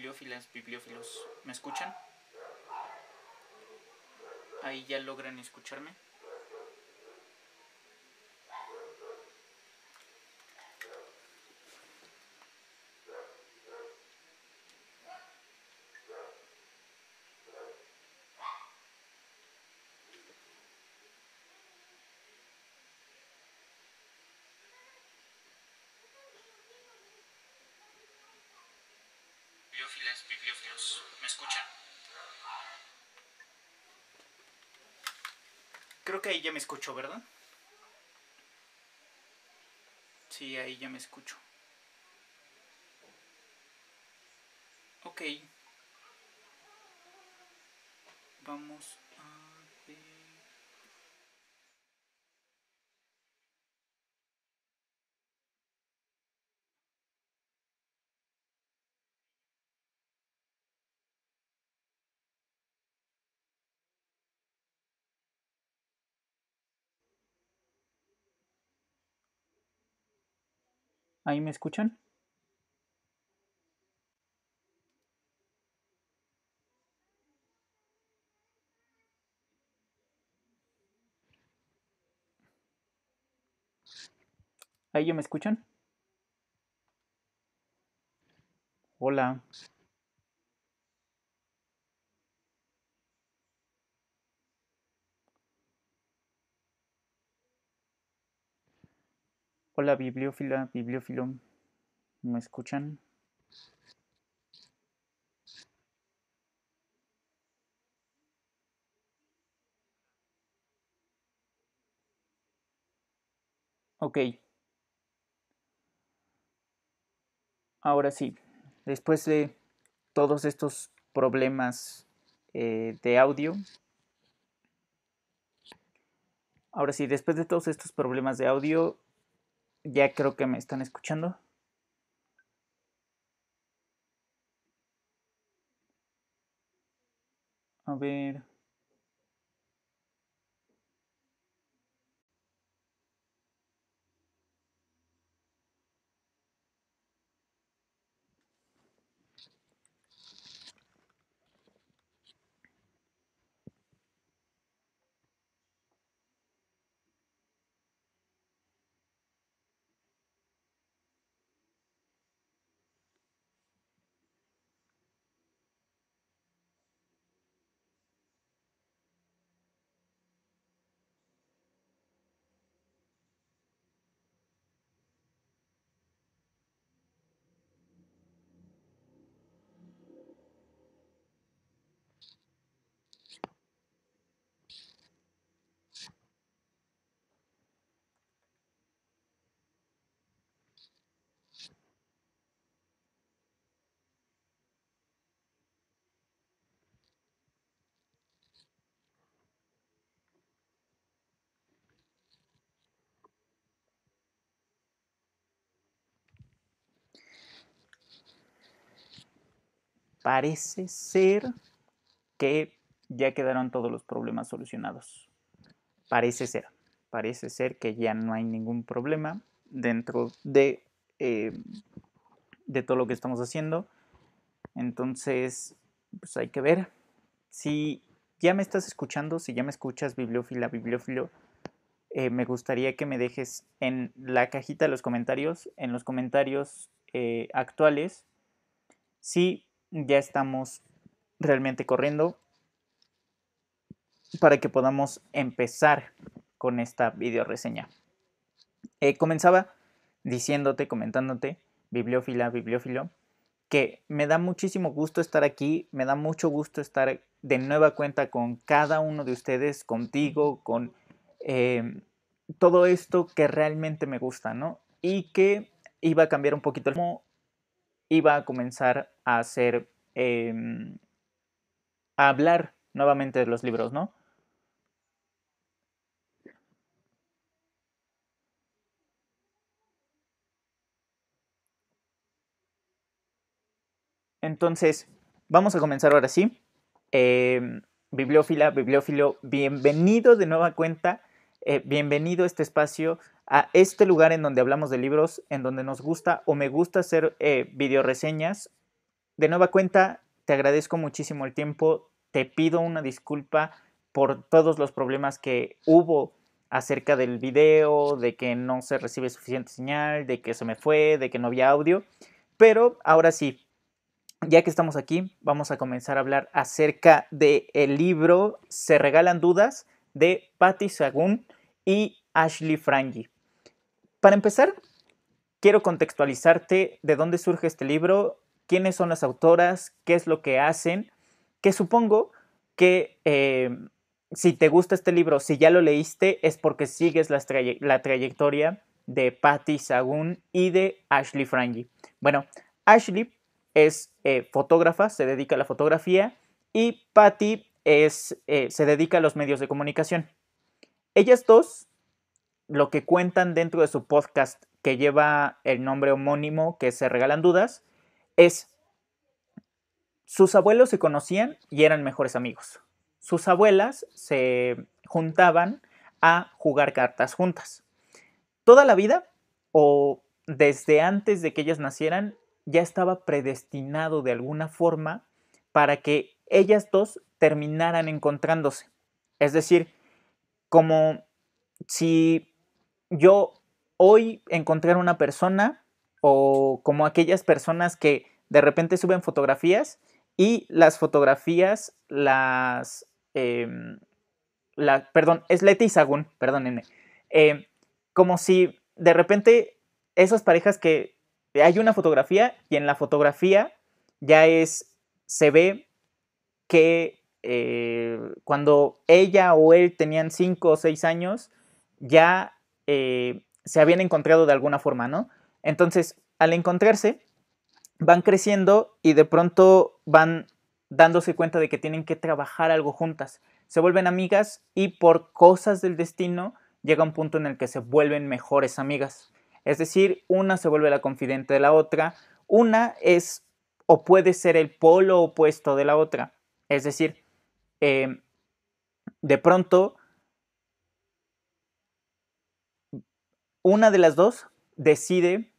Bibliófilas, bibliófilos, ¿me escuchan? Ahí ya logran escucharme. Bibliófilas, bibliófilos, ¿me escuchan? Creo que ahí ya me escucho, ¿verdad? Sí, ahí ya me escucho. Ok. Vamos a ver. ¿Ahí me escuchan? ¿Ahí ya me escuchan? Hola. Hola, bibliófila, bibliófilo. ¿Me escuchan? Ok. Ahora sí, después de todos estos problemas eh, de audio, ahora sí, después de todos estos problemas de audio, ya creo que me están escuchando. A ver. Parece ser que ya quedaron todos los problemas solucionados. Parece ser. Parece ser que ya no hay ningún problema dentro de, eh, de todo lo que estamos haciendo. Entonces, pues hay que ver. Si ya me estás escuchando, si ya me escuchas, bibliófila, bibliófilo, eh, me gustaría que me dejes en la cajita de los comentarios, en los comentarios eh, actuales, si ya estamos realmente corriendo para que podamos empezar con esta video reseña. Eh, comenzaba diciéndote, comentándote, bibliófila, bibliófilo, que me da muchísimo gusto estar aquí, me da mucho gusto estar de nueva cuenta con cada uno de ustedes, contigo, con eh, todo esto que realmente me gusta, ¿no? Y que iba a cambiar un poquito cómo iba a comenzar a hacer, em, a hablar nuevamente de los libros, ¿no? Entonces, vamos a comenzar ahora sí. Eh, bibliófila, bibliófilo, bienvenido de nueva cuenta, eh, bienvenido a este espacio, a este lugar en donde hablamos de libros, en donde nos gusta o me gusta hacer eh, video reseñas de nueva cuenta, te agradezco muchísimo el tiempo, te pido una disculpa por todos los problemas que hubo acerca del video, de que no se recibe suficiente señal, de que se me fue, de que no había audio. Pero ahora sí, ya que estamos aquí, vamos a comenzar a hablar acerca del el libro Se regalan dudas de Patty Sagun y Ashley Frangi. Para empezar, quiero contextualizarte de dónde surge este libro, quiénes son las autoras, qué es lo que hacen, que supongo que eh, si te gusta este libro, si ya lo leíste, es porque sigues la, trayectoria de Patty Sagun y de Ashley Frangi. Bueno, Ashley es eh, fotógrafa, se dedica a la fotografía y Patty es, eh, se dedica a los medios de comunicación. Ellas dos, lo que cuentan dentro de su podcast que lleva el nombre homónimo que se regalan dudas, es sus abuelos se conocían y eran mejores amigos. Sus abuelas se juntaban a jugar cartas juntas. Toda la vida, o desde antes de que ellas nacieran, ya estaba predestinado de alguna forma para que ellas dos terminaran encontrándose. Es decir, como si yo hoy encontrara una persona o como aquellas personas que de repente suben fotografías y las fotografías las... Em, la, perdón, es Leti Sagún, perdónenme. Eh, como si de repente esas parejas que hay una fotografía y en la fotografía ya es, se ve que eh, cuando ella o él tenían cinco o seis años, ya eh, se habían encontrado de alguna forma, ¿no? Entonces, al encontrarse, van creciendo y de pronto van dándose cuenta de que tienen que trabajar algo juntas. Se vuelven amigas y por cosas del destino llega un punto en el que se vuelven mejores amigas. Es decir, una se vuelve la confidente de la otra, una es o puede ser el polo opuesto de la otra. Es decir, em, de pronto, una de las dos decide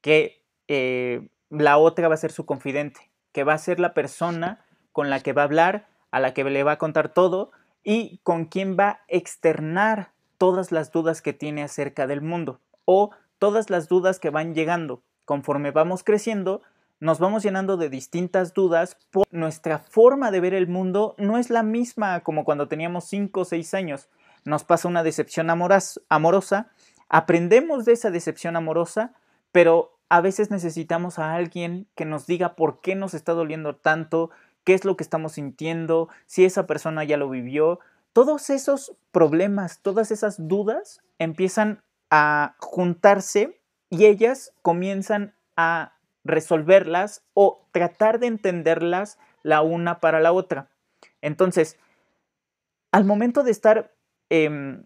que eh, la otra va a ser su confidente, que va a ser la persona con la que va a hablar, a la que le va a contar todo y con quien va a externar todas las dudas que tiene acerca del mundo o todas las dudas que van llegando. Conforme vamos creciendo, nos vamos llenando de distintas dudas, por nuestra forma de ver el mundo no es la misma como cuando teníamos 5 o 6 años. Nos pasa una decepción amorosa, aprendemos de esa decepción amorosa, pero a veces necesitamos a alguien que nos diga por qué nos está doliendo tanto, qué es lo que estamos sintiendo, si esa persona ya lo vivió. Todos esos problemas, todas esas dudas empiezan a juntarse y ellas comienzan a resolverlas o tratar de entenderlas la una para la otra. Entonces, al momento de estar, em,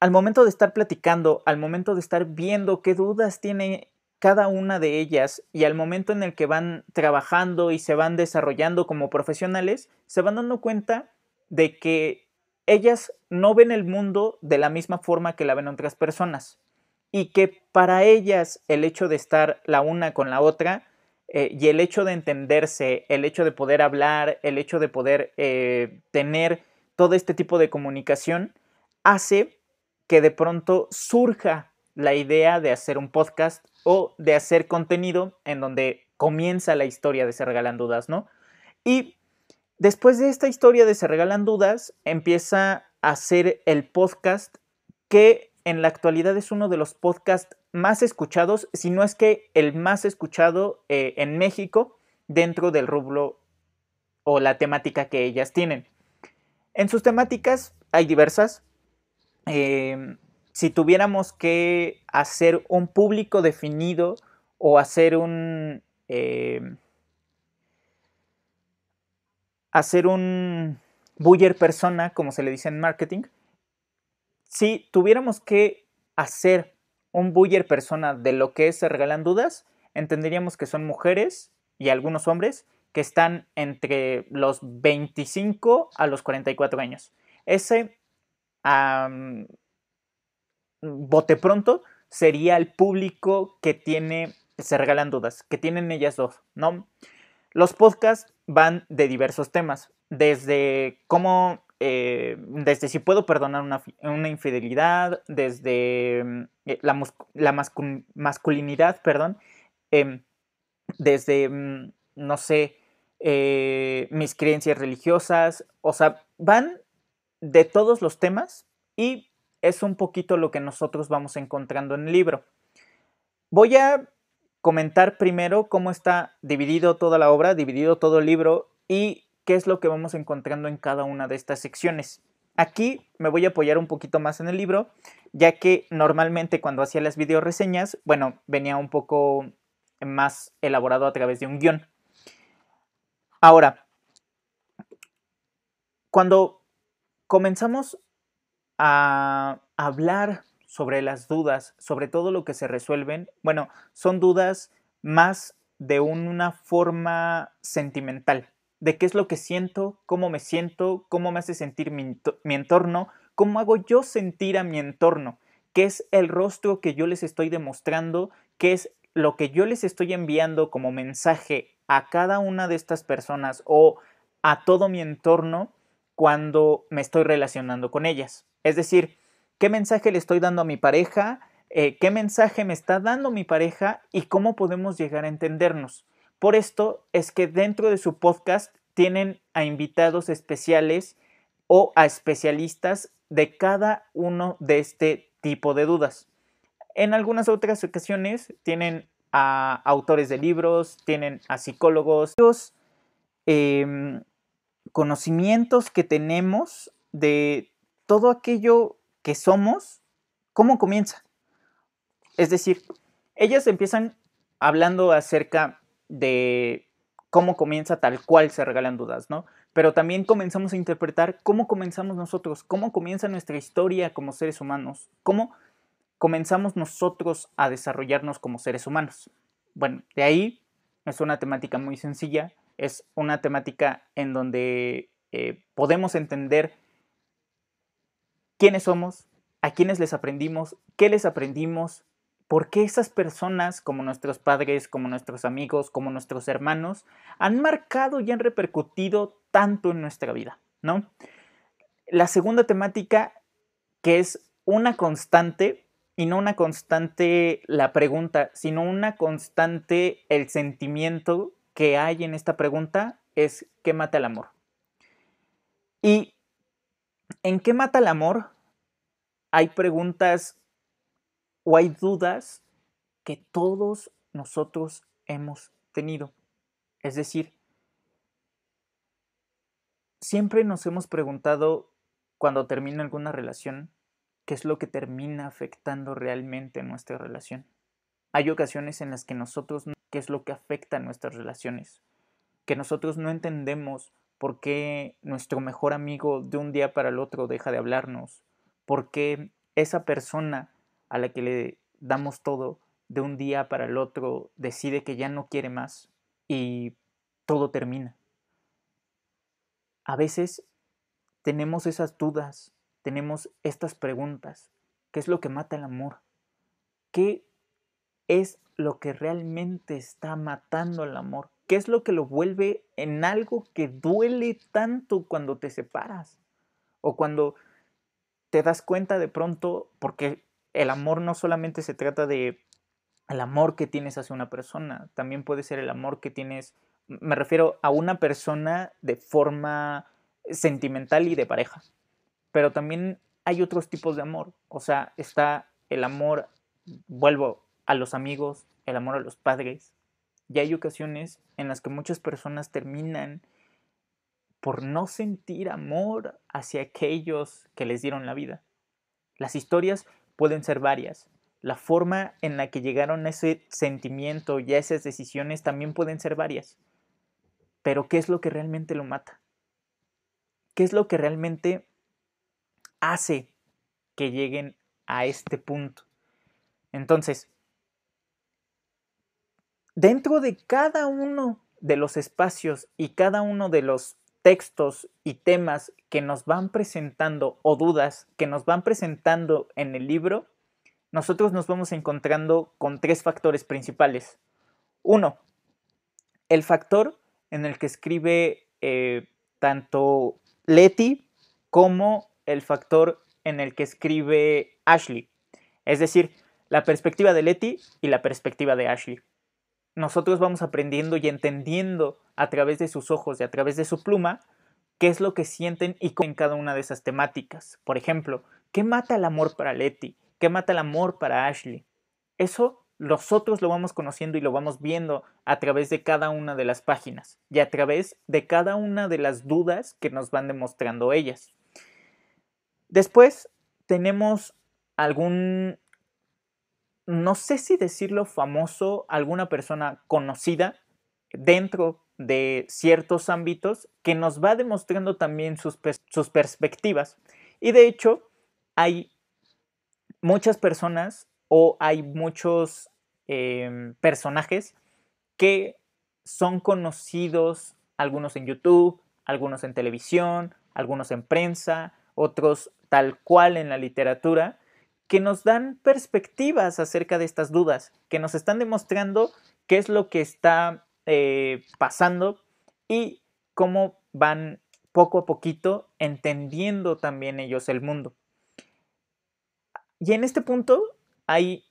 al momento de estar platicando, al momento de estar viendo qué dudas tiene cada una de ellas y al momento en el que van trabajando y se van desarrollando como profesionales, se van dando cuenta de que ellas no ven el mundo de la misma forma que la ven otras personas y que para ellas el hecho de estar la una con la otra eh, y el hecho de entenderse, el hecho de poder hablar, el hecho de poder eh, tener todo este tipo de comunicación, hace que de pronto surja la idea de hacer un podcast o de hacer contenido en donde comienza la historia de Se Regalan Dudas, ¿no? Y Después de esta historia de Se Regalan Dudas, empieza a hacer el podcast que en la actualidad es uno de los podcasts más escuchados, si no es que el más escuchado eh, en México dentro del rubro o la temática que ellas tienen. En sus temáticas hay diversas. Em, si tuviéramos que hacer un público definido o hacer un... Em, hacer un buyer persona, como se le dice en marketing, si tuviéramos que hacer un buyer persona de lo que es se regalan dudas, entenderíamos que son mujeres y algunos hombres que están entre los 25 a los 44 años. Ese bote pronto sería el público que tiene se regalan dudas, que tienen ellas dos, ¿no? Los podcasts van de diversos temas, desde cómo, eh, desde si puedo perdonar una, infidelidad, desde mm, eh, la, masculinidad, perdón, em, desde, mm, no sé, eh, mis creencias religiosas, o sea, van de todos los temas y es un poquito lo que nosotros vamos encontrando en el libro. Voy a comentar primero cómo está dividido toda la obra, dividido todo el libro y qué es lo que vamos encontrando en cada una de estas secciones. Aquí me voy a apoyar un poquito más en el libro, ya que normalmente cuando hacía las video reseñas, bueno, venía un poco más elaborado a través de un guion. Ahora, cuando comenzamos a hablar sobre las dudas, sobre todo lo que se resuelven, bueno, son dudas más de una forma sentimental, de qué es lo que siento, cómo me siento, cómo me hace sentir mi, entorno, cómo hago yo sentir a mi entorno, qué es el rostro que yo les estoy demostrando, qué es lo que yo les estoy enviando como mensaje a cada una de estas personas o a todo mi entorno cuando me estoy relacionando con ellas. Es decir, qué mensaje le estoy dando a mi pareja, eh, qué mensaje me está dando mi pareja y cómo podemos llegar a entendernos. Por esto es que dentro de su podcast tienen a invitados especiales o a especialistas de cada uno de este tipo de dudas. En algunas otras ocasiones tienen a autores de libros, tienen a psicólogos, eh, conocimientos que tenemos de todo aquello que somos, ¿cómo comienza? Es decir, ellas empiezan hablando acerca de cómo comienza tal cual se regalan dudas, ¿no? Pero también comenzamos a interpretar cómo comenzamos nosotros, cómo comienza nuestra historia como seres humanos, cómo comenzamos nosotros a desarrollarnos como seres humanos. Bueno, de ahí es una temática muy sencilla, es una temática en donde eh, podemos entender quiénes somos, a quiénes les aprendimos, qué les aprendimos, por qué esas personas, como nuestros padres, como nuestros amigos, como nuestros hermanos, han marcado y han repercutido tanto en nuestra vida, ¿no? La segunda temática, que es una constante, y no una constante la pregunta, sino una constante el sentimiento que hay en esta pregunta, es ¿qué mata el amor? Y ¿en qué mata el amor? Hay preguntas o hay dudas que todos nosotros hemos tenido. Es decir, siempre nos hemos preguntado cuando termina alguna relación, ¿qué es lo que termina afectando realmente nuestra relación? Hay ocasiones en las que nosotros, ¿qué es lo que afecta a nuestras relaciones? Que nosotros no entendemos por qué nuestro mejor amigo de un día para el otro deja de hablarnos, por qué esa persona a la que le damos todo de un día para el otro decide que ya no quiere más y todo termina. A veces tenemos esas dudas, tenemos estas preguntas. ¿Qué es lo que mata el amor? ¿Qué es lo que realmente está matando el amor? ¿Qué es lo que lo vuelve en algo que duele tanto cuando te separas? O cuando te das cuenta de pronto, porque el amor no solamente se trata de el amor que tienes hacia una persona, también puede ser el amor que tienes, me refiero a una persona de forma sentimental y de pareja, pero también hay otros tipos de amor, o sea, está el amor, vuelvo a los amigos, el amor a los padres, y hay ocasiones en las que muchas personas terminan por no sentir amor hacia aquellos que les dieron la vida. Las historias pueden ser varias. La forma en la que llegaron a ese sentimiento y a esas decisiones también pueden ser varias. Pero ¿qué es lo que realmente lo mata? ¿Qué es lo que realmente hace que lleguen a este punto? Entonces, dentro de cada uno de los espacios y cada uno de los textos y temas que nos van presentando o dudas que nos van presentando en el libro, nosotros nos vamos encontrando con tres factores principales. Uno, el factor en el que escribe eh, tanto Letty como el factor en el que escribe Ashley. Es decir, la perspectiva de Letty y la perspectiva de Ashley. Nosotros vamos aprendiendo y entendiendo a través de sus ojos y a través de su pluma qué es lo que sienten y en cada una de esas temáticas. Por ejemplo, ¿qué mata el amor para Letty? ¿Qué mata el amor para Ashley? Eso nosotros lo vamos conociendo y lo vamos viendo a través de cada una de las páginas y a través de cada una de las dudas que nos van demostrando ellas. Después tenemos algún, no sé si decirlo famoso, alguna persona conocida dentro de ciertos ámbitos que nos va demostrando también sus, sus perspectivas. Y de hecho, hay muchas personas o hay muchos em, personajes que son conocidos, algunos en YouTube, algunos en televisión, algunos en prensa, otros tal cual en la literatura, que nos dan perspectivas acerca de estas dudas, que nos están demostrando qué es lo que está eh, pasando y cómo van poco a poquito entendiendo también ellos el mundo. Y en este punto hay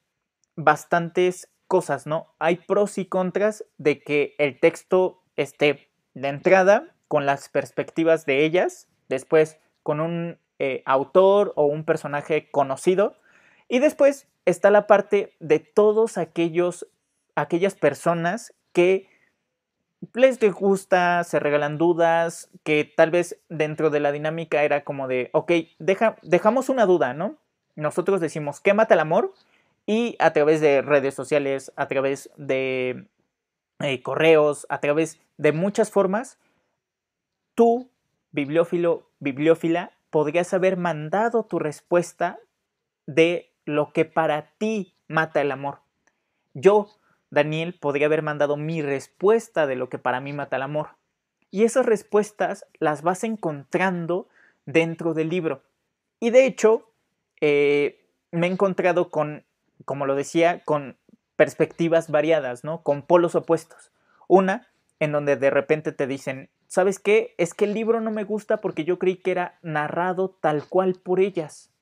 bastantes cosas, ¿no? Hay pros y contras de que el texto esté de entrada con las perspectivas de ellas, después con un eh, autor o un personaje conocido, y después está la parte de todos aquellos, aquellas personas que les gusta, se regalan dudas, que tal vez dentro de la dinámica era como de, ok, deja, dejamos una duda, ¿no? nosotros decimos, ¿qué mata el amor? Y a través de redes sociales, a través de eh, correos, a través de muchas formas, tú, bibliófilo, bibliófila, podrías haber mandado tu respuesta de lo que para ti mata el amor. Yo, Daniel, podría haber mandado mi respuesta de lo que para mí mata el amor. Y esas respuestas las vas encontrando dentro del libro. Y de hecho, eh, me he encontrado con, como lo decía, con perspectivas variadas, ¿no? Con polos opuestos. Una, en donde de repente te dicen, ¿sabes qué? Es que el libro no me gusta porque yo creí que era narrado tal cual por ellas.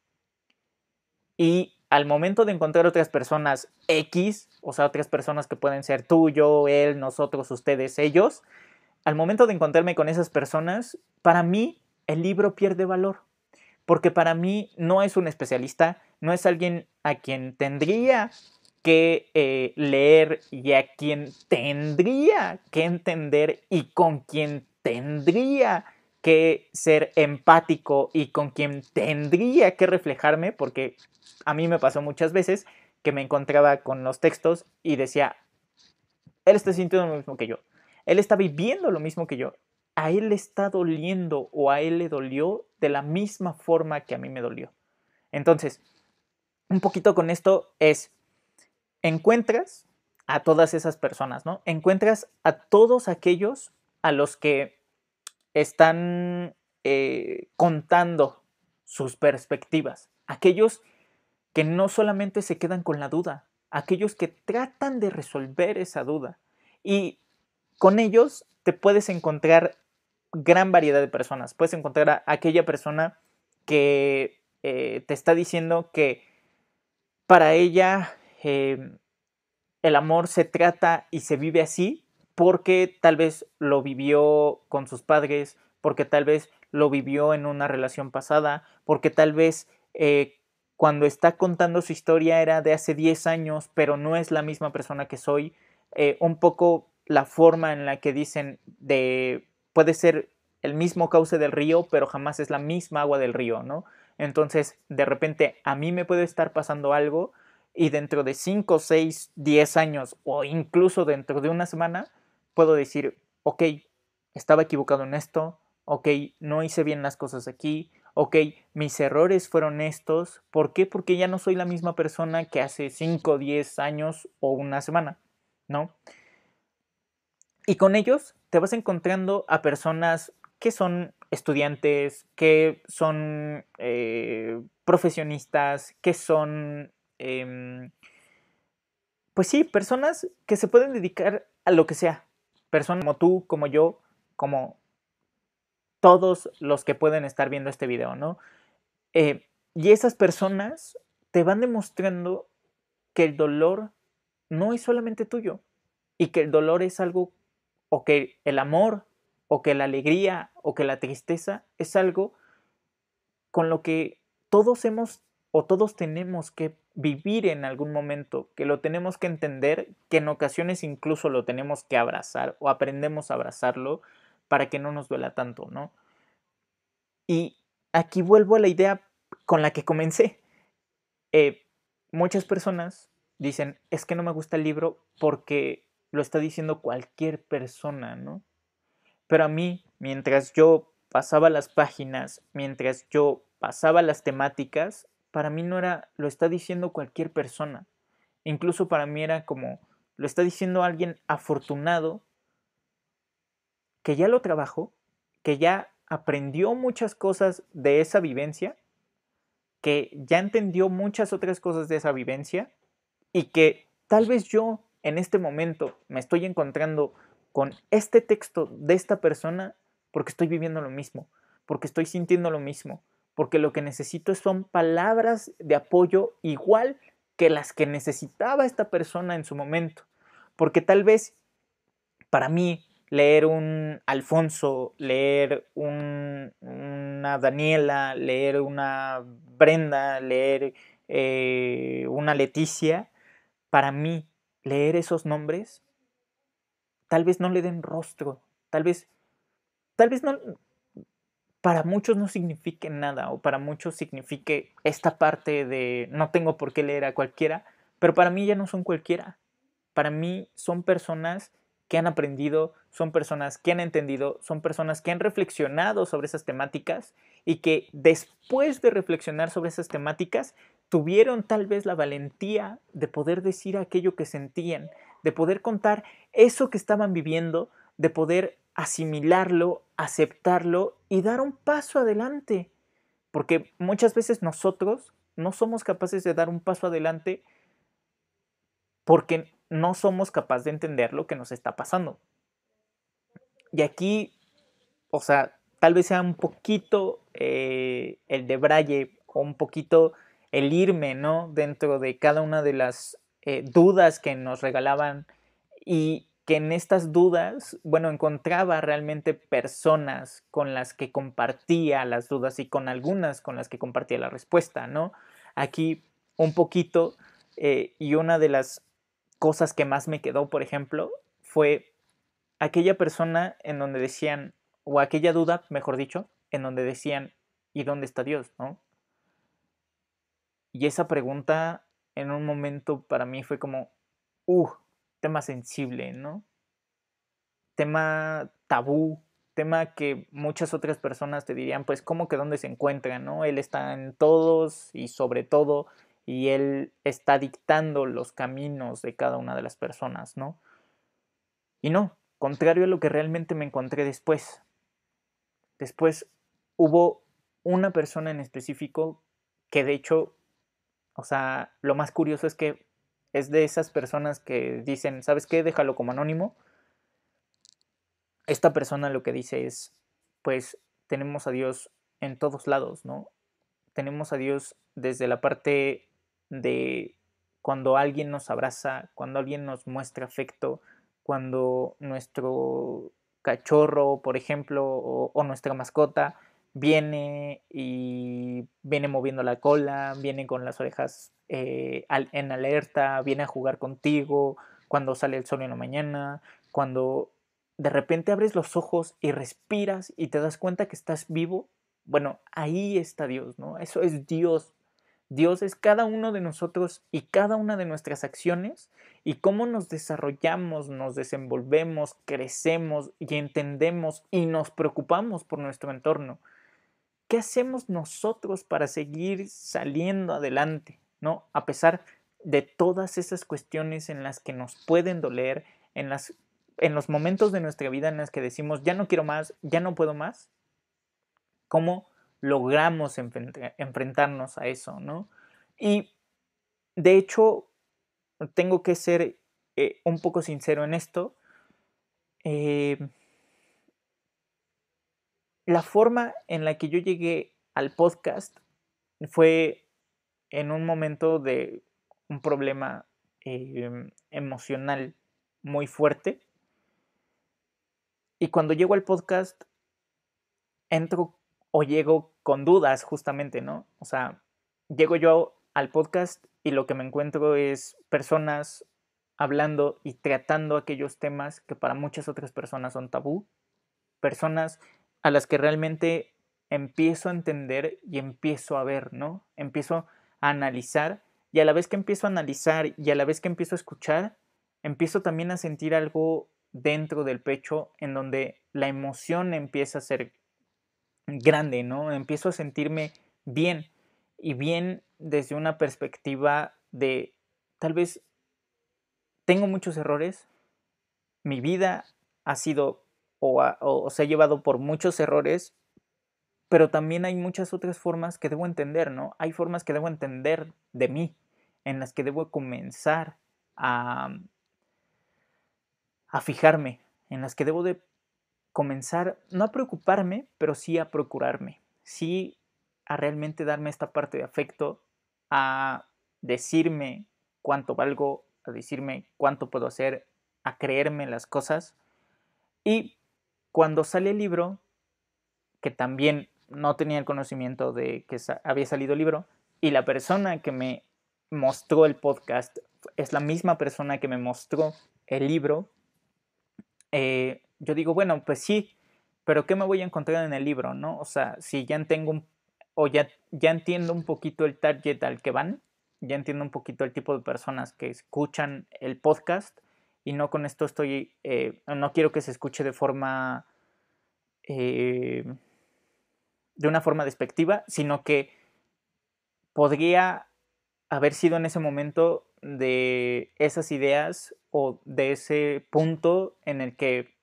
Y al momento de encontrar otras personas X, o sea, otras personas que pueden ser tú, yo, él, nosotros, ustedes, ellos, al momento de encontrarme con esas personas, para mí el libro pierde valor porque para mí no es un especialista, no es alguien a quien tendría que eh, leer y a quien tendría que entender y con quien tendría que ser empático y con quien tendría que reflejarme, porque a mí me pasó muchas veces que me encontraba con los textos y decía, él está sintiendo lo mismo que yo, él está viviendo lo mismo que yo, a él le está doliendo o a él le dolió de la misma forma que a mí me dolió. Entonces, un poquito con esto es, encuentras a todas esas personas, ¿no? Encuentras a todos aquellos a los que están eh, contando sus perspectivas, aquellos que no solamente se quedan con la duda, aquellos que tratan de resolver esa duda. Y con ellos te puedes encontrar gran variedad de personas. Puedes encontrar a aquella persona que eh, te está diciendo que para ella em, el amor se trata y se vive así porque tal vez lo vivió con sus padres, porque tal vez lo vivió en una relación pasada, porque tal vez eh, cuando está contando su historia era de hace 10 años, pero no es la misma persona que soy. Eh, un poco la forma en la que dicen de puede ser el mismo cauce del río, pero jamás es la misma agua del río, ¿no? Entonces, de repente, a mí me puede estar pasando algo y dentro de 5, 6, 10 años o incluso dentro de una semana, puedo decir, ok, estaba equivocado en esto, ok, no hice bien las cosas aquí, ok, mis errores fueron estos, ¿por qué? Porque ya no soy la misma persona que hace 5, 10 años o una semana, ¿no? Y con ellos te vas encontrando a personas que son estudiantes, que son eh, profesionistas, que son em, pues sí, personas que se pueden dedicar a lo que sea. Personas como tú, como yo, como todos los que pueden estar viendo este video, ¿no? Eh, y esas personas te van demostrando que el dolor no es solamente tuyo y que el dolor es algo, o que el amor, o que la alegría, o que la tristeza es algo con lo que todos hemos o todos tenemos que vivir en algún momento, que lo tenemos que entender, que en ocasiones incluso lo tenemos que abrazar o aprendemos a abrazarlo para que no nos duela tanto, ¿no? Y aquí vuelvo a la idea con la que comencé. Eh, muchas personas dicen, es que no me gusta el libro porque lo está diciendo cualquier persona, ¿no? Pero a mí, mientras yo pasaba las páginas, mientras yo pasaba las temáticas, para mí no era, lo está diciendo cualquier persona. Incluso para mí era como, lo está diciendo alguien afortunado que ya lo trabajó, que ya aprendió muchas cosas de esa vivencia, que ya entendió muchas otras cosas de esa vivencia y que tal vez yo en este momento me estoy encontrando con este texto de esta persona porque estoy viviendo lo mismo, porque estoy sintiendo lo mismo, porque lo que necesito son palabras de apoyo igual que las que necesitaba esta persona en su momento. Porque tal vez para mí leer un Alfonso, leer una Daniela, leer una Brenda, leer eh, una Leticia, para mí leer esos nombres tal vez no le den rostro, tal vez, tal vez no, para muchos no signifique nada o para muchos signifique esta parte de no tengo por qué leer a cualquiera, pero para mí ya no son cualquiera. Para mí son personas que han aprendido, son personas que han entendido, son personas que han reflexionado sobre esas temáticas y que después de reflexionar sobre esas temáticas tuvieron tal vez la valentía de poder decir aquello que sentían, de poder contar eso que estaban viviendo, de poder asimilarlo, aceptarlo y dar un paso adelante. Porque muchas veces nosotros no somos capaces de dar un paso adelante porque no somos capaces de entender lo que nos está pasando. Y aquí, o sea, tal vez sea un poquito eh, el de Braille o un poquito el irme, ¿no? Dentro de cada una de las eh, dudas que nos regalaban y que en estas dudas, bueno, encontraba realmente personas con las que compartía las dudas y con algunas con las que compartía la respuesta, ¿no? Aquí un poquito, eh, y una de las cosas que más me quedó, por ejemplo, fue aquella persona en donde decían, o aquella duda, mejor dicho, en donde decían, ¿y dónde está Dios? ¿no? Y esa pregunta en un momento para mí fue como, uh, tema sensible, ¿no? Tema tabú, tema que muchas otras personas te dirían, pues, ¿cómo que dónde se encuentra, no? Él está en todos y sobre todo, y él está dictando los caminos de cada una de las personas, ¿no? Y no, contrario a lo que realmente me encontré después. Después hubo una persona en específico que de hecho, o sea, lo más curioso es que es de esas personas que dicen, ¿sabes qué? Déjalo como anónimo. Esta persona lo que dice es, pues tenemos a Dios en todos lados, ¿no? Tenemos a Dios desde la parte de cuando alguien nos abraza, cuando alguien nos muestra afecto, cuando nuestro cachorro, por ejemplo, o, nuestra mascota viene y viene moviendo la cola, viene con las orejas eh, en alerta, viene a jugar contigo, cuando sale el sol en la mañana, cuando de repente abres los ojos y respiras y te das cuenta que estás vivo, bueno, ahí está Dios, ¿no? Eso es Dios. Dios es cada uno de nosotros y cada una de nuestras acciones y cómo nos desarrollamos, nos desenvolvemos, crecemos y entendemos y nos preocupamos por nuestro entorno. ¿Qué hacemos nosotros para seguir saliendo adelante? ¿No? A pesar de todas esas cuestiones en las que nos pueden doler, en, las, en los momentos de nuestra vida en las que decimos, ya no quiero más, ya no puedo más, ¿cómo logramos enfrentarnos a eso, ¿no? Y de hecho, tengo que ser eh, un poco sincero en esto. Eh, la forma en la que yo llegué al podcast fue en un momento de un problema em, emocional muy fuerte. Y cuando llego al podcast, entro o llego con dudas justamente, ¿no? O sea, llego yo al podcast y lo que me encuentro es personas hablando y tratando aquellos temas que para muchas otras personas son tabú, personas a las que realmente empiezo a entender y empiezo a ver, ¿no? Empiezo a analizar y a la vez que empiezo a analizar y a la vez que empiezo a escuchar, empiezo también a sentir algo dentro del pecho en donde la emoción empieza a ser grande, ¿no? Empiezo a sentirme bien y bien desde una perspectiva de tal vez tengo muchos errores, mi vida ha sido o, se ha llevado por muchos errores, pero también hay muchas otras formas que debo entender, ¿no? Hay formas que debo entender de mí, en las que debo comenzar a, a fijarme, en las que debo de comenzar, no a preocuparme, pero sí a procurarme, sí a realmente darme esta parte de afecto, a decirme cuánto valgo, a decirme cuánto puedo hacer, a creerme las cosas. Y cuando sale el libro, que también no tenía el conocimiento de que había salido el libro, y la persona que me mostró el podcast es la misma persona que me mostró el libro, eh, yo digo, bueno, pues sí, pero ¿qué me voy a encontrar en el libro, no? O sea, si ya tengo un, o ya, ya entiendo un poquito el target al que van, ya entiendo un poquito el tipo de personas que escuchan el podcast y no con esto estoy, eh, no quiero que se escuche de forma, eh, de una forma despectiva, sino que podría haber sido en ese momento de esas ideas o de ese punto en el que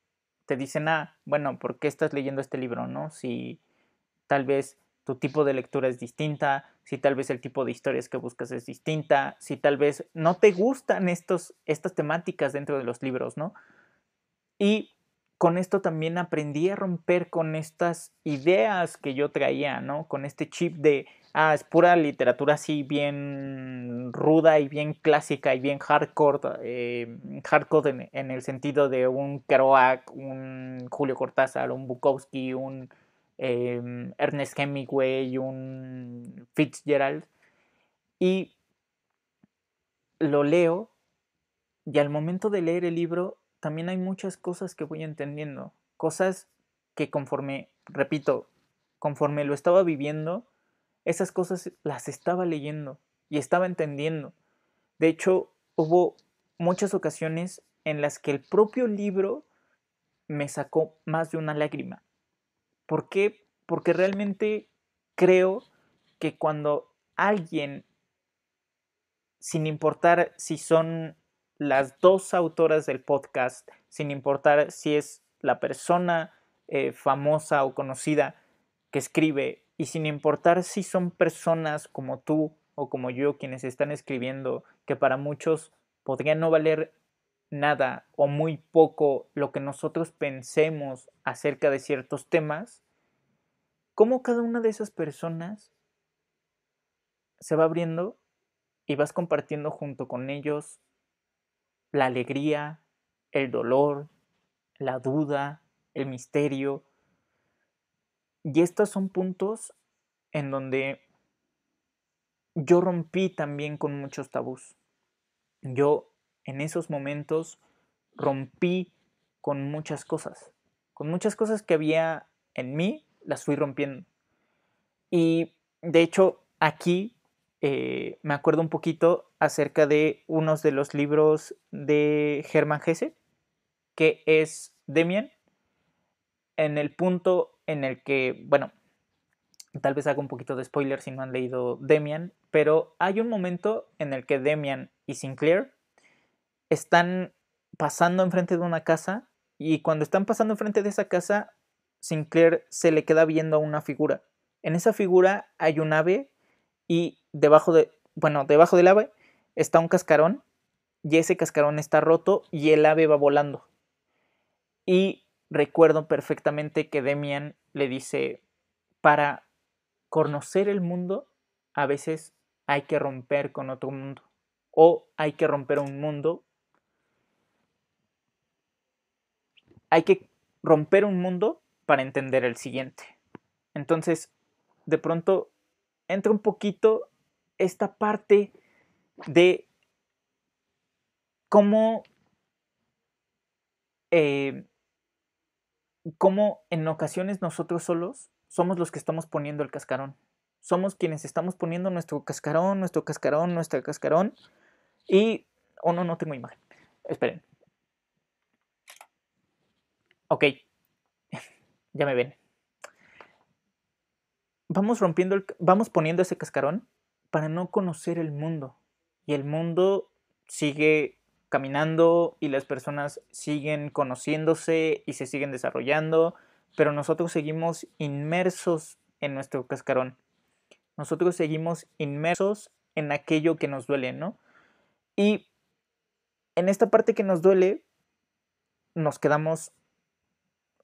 te dicen, ah, bueno, ¿por qué estás leyendo este libro? ¿No? Si tal vez tu tipo de lectura es distinta, si tal vez el tipo de historias que buscas es distinta, si tal vez no te gustan estos, estas temáticas dentro de los libros, ¿no? Y con esto también aprendí a romper con estas ideas que yo traía, ¿no? Con este chip de, ah, es pura literatura así bien ruda y bien clásica y bien hardcore, eh, hardcore en, el sentido de un Kerouac, un Julio Cortázar, un Bukowski, un Em, Ernest Hemingway, un Fitzgerald, y lo leo y al momento de leer el libro también hay muchas cosas que voy entendiendo, cosas que conforme, repito, conforme lo estaba viviendo, esas cosas las estaba leyendo y estaba entendiendo. De hecho, hubo muchas ocasiones en las que el propio libro me sacó más de una lágrima. ¿Por qué? Porque realmente creo que cuando alguien, sin importar si son las dos autoras del podcast, sin importar si es la persona eh, famosa o conocida que escribe, y sin importar si son personas como tú o como yo quienes están escribiendo, que para muchos podría no valer nada o muy poco lo que nosotros pensemos acerca de ciertos temas, cómo cada una de esas personas se va abriendo y vas compartiendo junto con ellos la alegría, el dolor, la duda, el misterio. Y estos son puntos en donde yo rompí también con muchos tabús. Yo en esos momentos rompí con muchas cosas, con muchas cosas que había en mí, las fui rompiendo. Y de hecho, aquí eh, me acuerdo un poquito acerca de unos de los libros de Germán Hesse, que es Demian, en el punto en el que, bueno, tal vez haga un poquito de spoiler si no han leído Demian, pero hay un momento en el que Demian y Sinclair están pasando enfrente de una casa y cuando están pasando enfrente de esa casa, Sinclair se le queda viendo a una figura. En esa figura hay un ave y debajo de, bueno, debajo del ave está un cascarón y ese cascarón está roto y el ave va volando. Y recuerdo perfectamente que Demian le dice, para conocer el mundo, a veces hay que romper con otro mundo. O hay que romper un mundo. Hay que romper un mundo para entender el siguiente. Entonces, de pronto entra un poquito esta parte de cómo, eh, cómo en ocasiones nosotros solos somos los que estamos poniendo el cascarón. Somos quienes estamos poniendo nuestro cascarón, nuestro cascarón, nuestro cascarón. Y... Oh, no, no tengo imagen. Esperen. Ok. ya me ven. Vamos rompiendo, el, vamos poniendo ese cascarón para no conocer el mundo. Y el mundo sigue caminando y las personas siguen conociéndose y se siguen desarrollando, pero nosotros seguimos inmersos en nuestro cascarón. Nosotros seguimos inmersos en aquello que nos duele, ¿no? Y en esta parte que nos duele, nos quedamos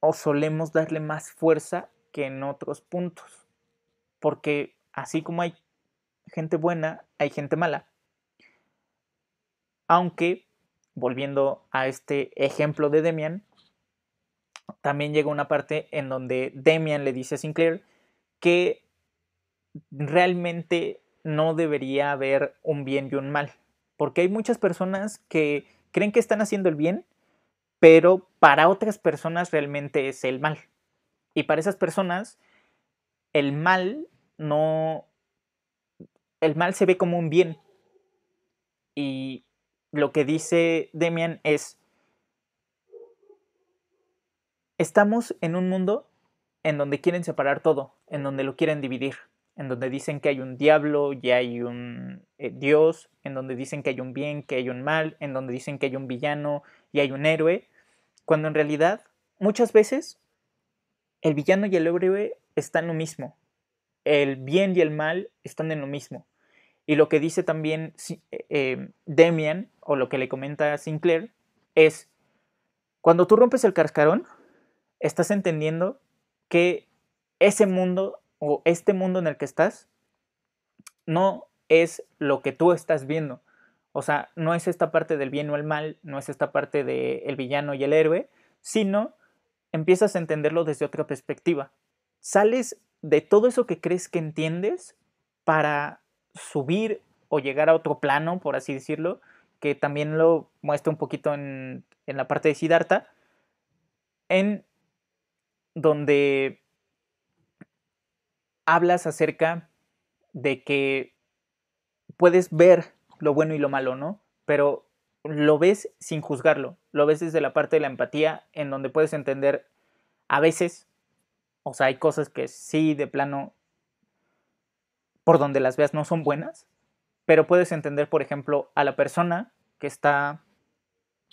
o solemos darle más fuerza que en otros puntos. Porque así como hay gente buena, hay gente mala. Aunque, volviendo a este ejemplo de Demian, también llega una parte en donde Demian le dice a Sinclair que realmente no debería haber un bien y un mal. Porque hay muchas personas que creen que están haciendo el bien, pero para otras personas realmente es el mal. Y para esas personas, el mal no. El mal se ve como un bien. Y lo que dice Demian es. Estamos en un mundo en donde quieren separar todo, en donde lo quieren dividir en donde dicen que hay un diablo y hay un eh, dios, en donde dicen que hay un bien, que hay un mal, en donde dicen que hay un villano y hay un héroe, cuando en realidad muchas veces el villano y el héroe están lo mismo, el bien y el mal están en lo mismo. Y lo que dice también eh, eh, Demian, o lo que le comenta Sinclair, es, cuando tú rompes el cascarón, estás entendiendo que ese mundo o este mundo en el que estás no es lo que tú estás viendo. O sea, no es esta parte del bien o el mal, no es esta parte del villano y el héroe, sino empiezas a entenderlo desde otra perspectiva. Sales de todo eso que crees que entiendes para subir o llegar a otro plano, por así decirlo, que también lo muestra un poquito en, en la parte de Siddhartha, en donde hablas acerca de que puedes ver lo bueno y lo malo, ¿no? Pero lo ves sin juzgarlo, lo ves desde la parte de la empatía, en donde puedes entender a veces, o sea, hay cosas que sí, de plano, por donde las veas no son buenas, pero puedes entender, por ejemplo, a la persona que está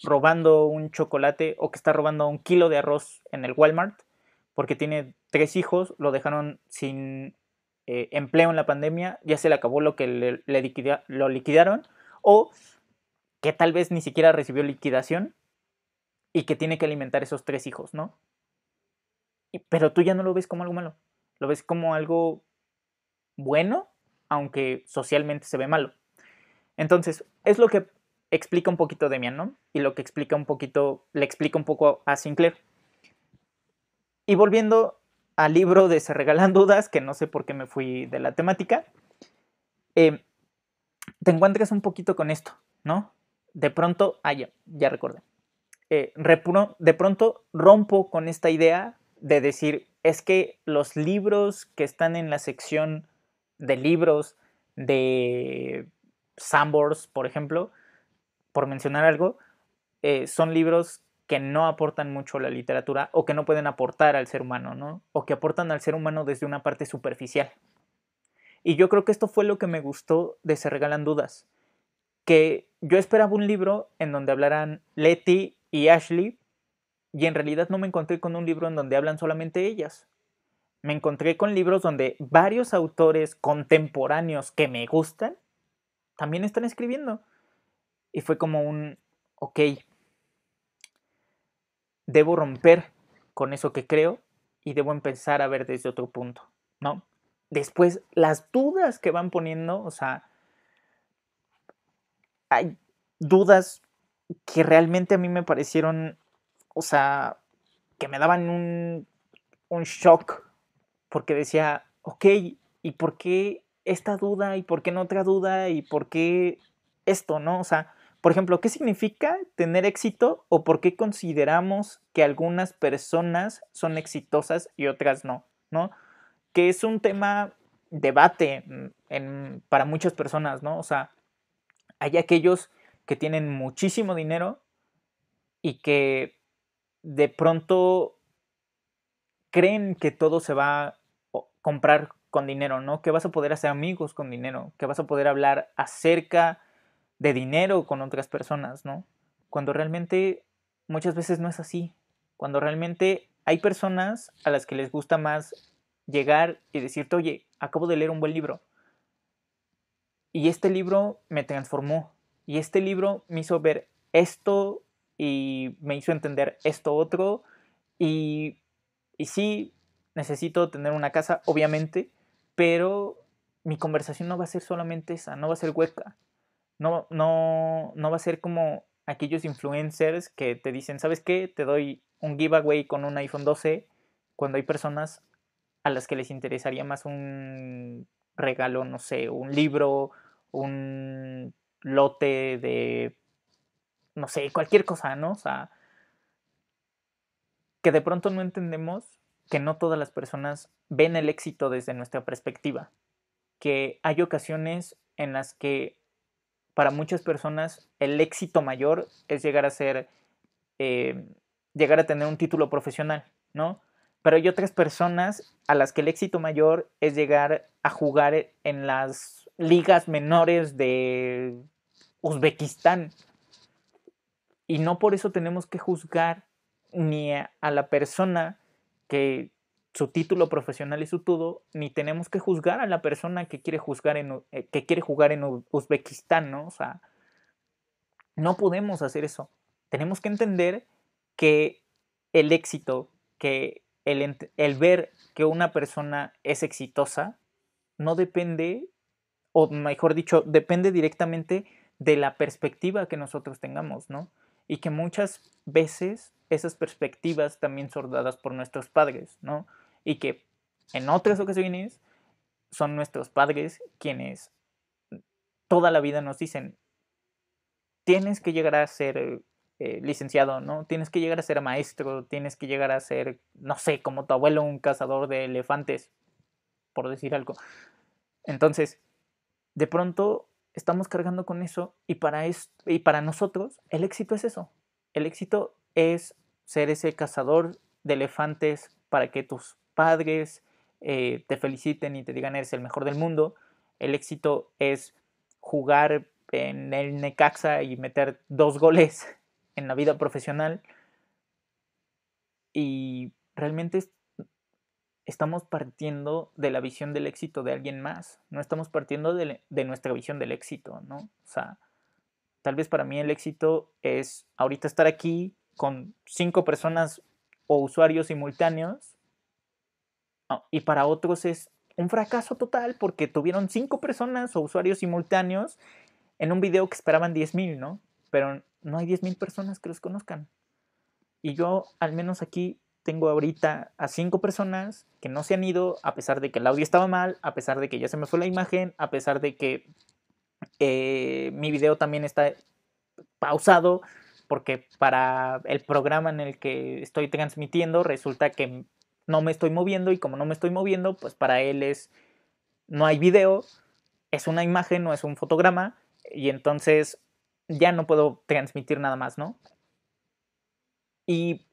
robando un chocolate o que está robando un kilo de arroz en el Walmart porque tiene tres hijos, lo dejaron sin eh, empleo en la pandemia, ya se le acabó lo que le, lo liquidaron, o que tal vez ni siquiera recibió liquidación y que tiene que alimentar esos tres hijos, ¿no? pero tú ya no lo ves como algo malo, lo ves como algo bueno, aunque socialmente se ve malo. Entonces, es lo que explica un poquito Demian, ¿no? Y lo que explica un poquito, le explica un poco a Sinclair. Y volviendo al libro de Se Regalan Dudas, que no sé por qué me fui de la temática, eh, te encuentras un poquito con esto, ¿no? De pronto, ah, ya, ya recordé. Eh, de pronto rompo con esta idea de decir, es que los libros que están en la sección de libros de Sambors, por ejemplo, por mencionar algo, eh, son libros que no aportan mucho a la literatura o que no pueden aportar al ser humano, ¿no? O que aportan al ser humano desde una parte superficial. Y yo creo que esto fue lo que me gustó de Se Regalan Dudas, que yo esperaba un libro en donde hablaran Letty y Ashley y en realidad no me encontré con un libro en donde hablan solamente ellas. Me encontré con libros donde varios autores contemporáneos que me gustan también están escribiendo. Y fue como un, ok, debo romper con eso que creo y debo empezar a ver desde otro punto, ¿no? Después, las dudas que van poniendo, o sea, hay dudas que realmente a mí me parecieron, o sea, que me daban un, un shock, porque decía, ok, ¿y por qué esta duda? ¿Y por qué no otra duda? ¿Y por qué esto, no? O sea, por ejemplo, ¿qué significa tener éxito o por qué consideramos que algunas personas son exitosas y otras no? ¿No? Que es un tema debate en, para muchas personas, ¿no? O sea, hay aquellos que tienen muchísimo dinero y que de pronto creen que todo se va comprar con dinero, ¿no? Que vas a poder hacer amigos con dinero, que vas a poder hablar acerca de dinero con otras personas, ¿no? Cuando realmente muchas veces no es así. Cuando realmente hay personas a las que les gusta más llegar y decirte, oye, acabo de leer un buen libro. Y este libro me transformó. Y este libro me hizo ver esto y me hizo entender esto otro. Y, y sí, necesito tener una casa, obviamente, pero mi conversación no va a ser solamente esa, no va a ser hueca no, no, no va a ser como aquellos influencers que te dicen, ¿sabes qué? Te doy un giveaway con un iPhone 12 cuando hay personas a las que les interesaría más un regalo, no sé, un libro, un lote de, no sé, cualquier cosa, ¿no? O sea, que de pronto no entendemos que no todas las personas ven el éxito desde nuestra perspectiva, que hay ocasiones en las que para muchas personas el éxito mayor es llegar a ser, eh, llegar a tener un título profesional, ¿no? Pero hay otras personas a las que el éxito mayor es llegar a jugar en las ligas menores de Uzbekistán. Y no por eso tenemos que juzgar ni a la persona que su título profesional y su todo, ni tenemos que juzgar a la persona que quiere, juzgar en, eh, que quiere jugar en Uzbekistán, ¿no? O sea, no podemos hacer eso. Tenemos que entender que el éxito, que el, el ver que una persona es exitosa, no depende, o mejor dicho, depende directamente de la perspectiva que nosotros tengamos, ¿no? Y que muchas veces esas perspectivas también son dadas por nuestros padres, ¿no? y que en otras ocasiones son nuestros padres quienes toda la vida nos dicen, tienes que llegar a ser eh, licenciado, ¿no? Tienes que llegar a ser maestro, tienes que llegar a ser, no sé, como tu abuelo, un cazador de elefantes, por decir algo. Entonces, de pronto estamos cargando con eso y para, y para nosotros el éxito es eso. El éxito es ser ese cazador de elefantes para que tus padres eh, te feliciten y te digan eres el mejor del mundo. El éxito es jugar en el Necaxa y meter dos goles en la vida profesional. Y realmente estamos partiendo de la visión del éxito de alguien más. No estamos partiendo de, de nuestra visión del éxito, ¿no? O sea, tal vez para mí el éxito es ahorita estar aquí con cinco personas o usuarios simultáneos y para otros es un fracaso total porque tuvieron cinco personas o usuarios simultáneos en un video que esperaban 10.000, ¿no? Pero no hay 10.000 personas que los conozcan. Y yo, al menos aquí, tengo ahorita a cinco personas que no se han ido, a pesar de que el audio estaba mal, a pesar de que ya se me fue la imagen, a pesar de que eh, mi video también está pausado, porque para el programa en el que estoy transmitiendo resulta que no me estoy moviendo y como no me estoy moviendo, pues para él es, no hay video, es una imagen, no es un fotograma y entonces ya no puedo transmitir nada más, ¿no? Y,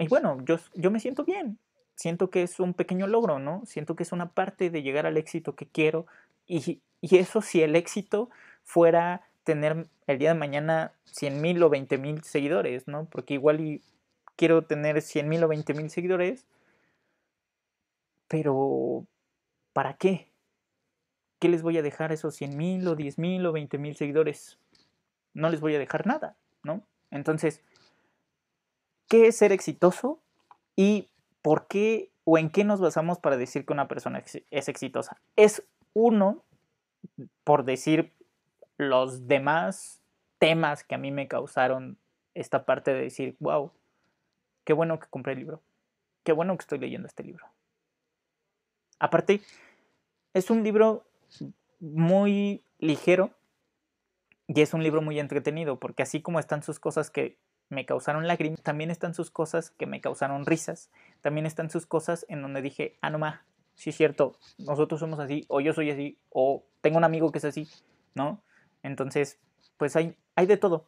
y bueno, yo, yo me siento bien, siento que es un pequeño logro, ¿no? Siento que es una parte de llegar al éxito que quiero y, y eso si el éxito fuera tener el día de mañana 100 mil o 20 mil seguidores, ¿no? Porque igual y quiero tener 100 mil o 20 mil seguidores, pero ¿para qué? ¿Qué les voy a dejar esos 100 mil o 10 mil o 20 mil seguidores? no les voy a dejar nada, ¿no? Entonces, ¿qué es ser exitoso y por qué o en qué nos basamos para decir que una persona es exitosa? Es uno, por decir los demás temas que a mí me causaron esta parte de decir, wow, qué bueno que compré el libro, qué bueno que estoy leyendo este libro. Aparte, es un libro muy ligero y es un libro muy entretenido, porque así como están sus cosas que me causaron lágrimas, también están sus cosas que me causaron risas, también están sus cosas en donde dije, ah, no más, sí es cierto, nosotros somos así, o yo soy así, o tengo un amigo que es así, ¿no? Entonces, pues hay, hay de todo.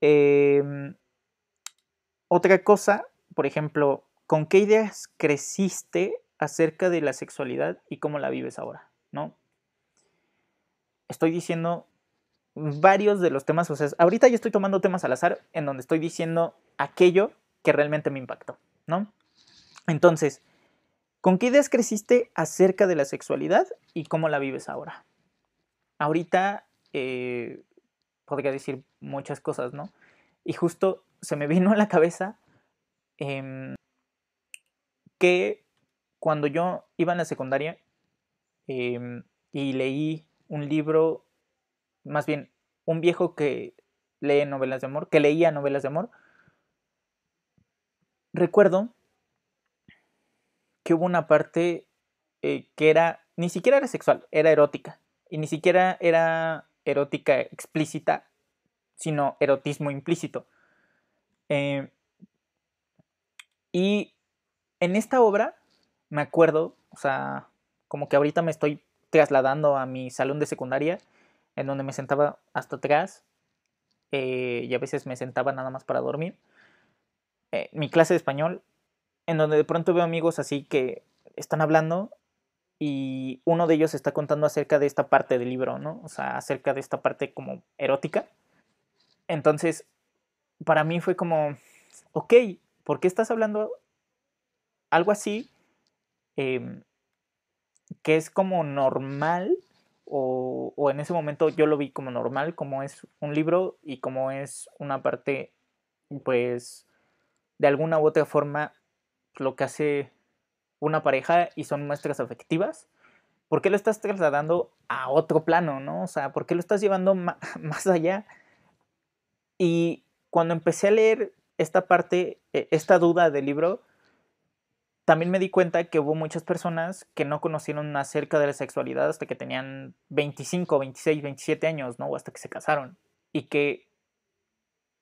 Em, otra cosa, por ejemplo, ¿con qué ideas creciste acerca de la sexualidad y cómo la vives ahora? ¿No? Estoy diciendo varios de los temas, o sea, ahorita yo estoy tomando temas al azar en donde estoy diciendo aquello que realmente me impactó, ¿no? Entonces, ¿con qué ideas creciste acerca de la sexualidad y cómo la vives ahora? Ahorita eh, podría decir muchas cosas, ¿no? Y justo se me vino a la cabeza em, que cuando yo iba en la secundaria em, y leí un libro más bien un viejo que lee novelas de amor, que leía novelas de amor, recuerdo que hubo una parte eh, que era, ni siquiera era sexual, era erótica. Y ni siquiera era erótica explícita, sino erotismo implícito. Eh, y en esta obra, me acuerdo, o sea, como que ahorita me estoy trasladando a mi salón de secundaria en donde me sentaba hasta atrás eh, y a veces me sentaba nada más para dormir. Eh, mi clase de español, en donde de pronto veo amigos así que están hablando y uno de ellos está contando acerca de esta parte del libro, ¿no? O sea, acerca de esta parte como erótica. Entonces, para mí fue como, ok, ¿por qué estás hablando algo así? Em, que es como normal o, en ese momento yo lo vi como normal, como es un libro y como es una parte, pues, de alguna u otra forma, lo que hace una pareja y son muestras afectivas. ¿Por qué lo estás trasladando a otro plano, no? O sea, ¿por qué lo estás llevando más allá? Y cuando empecé a leer esta parte, e, esta duda del libro, también me di cuenta que hubo muchas personas que no conocieron acerca de la sexualidad hasta que tenían 25, 26, 27 años, ¿no? O hasta que se casaron. Y que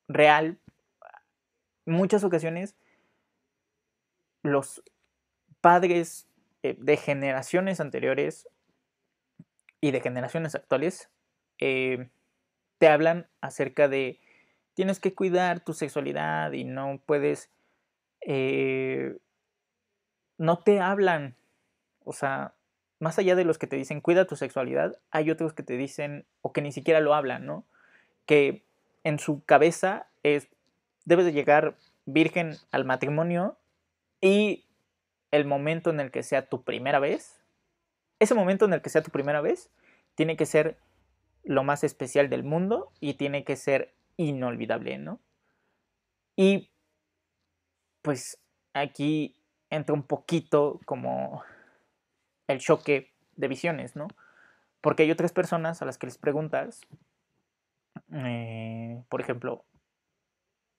real, muchas ocasiones, los padres eh, de generaciones anteriores y de generaciones actuales eh, te hablan acerca de tienes que cuidar tu sexualidad y no puedes eh, no te hablan. O sea, más allá de los que te dicen cuida tu sexualidad, hay otros que te dicen o que ni siquiera lo hablan, ¿no? Que en su cabeza es, debes de llegar virgen al matrimonio y el momento en el que sea tu primera vez, ese momento en el que sea tu primera vez, tiene que ser lo más especial del mundo y tiene que ser inolvidable, ¿no? Y pues aquí entra un poquito como el choque de visiones, ¿no? Porque hay otras personas a las que les preguntas, eh, por ejemplo,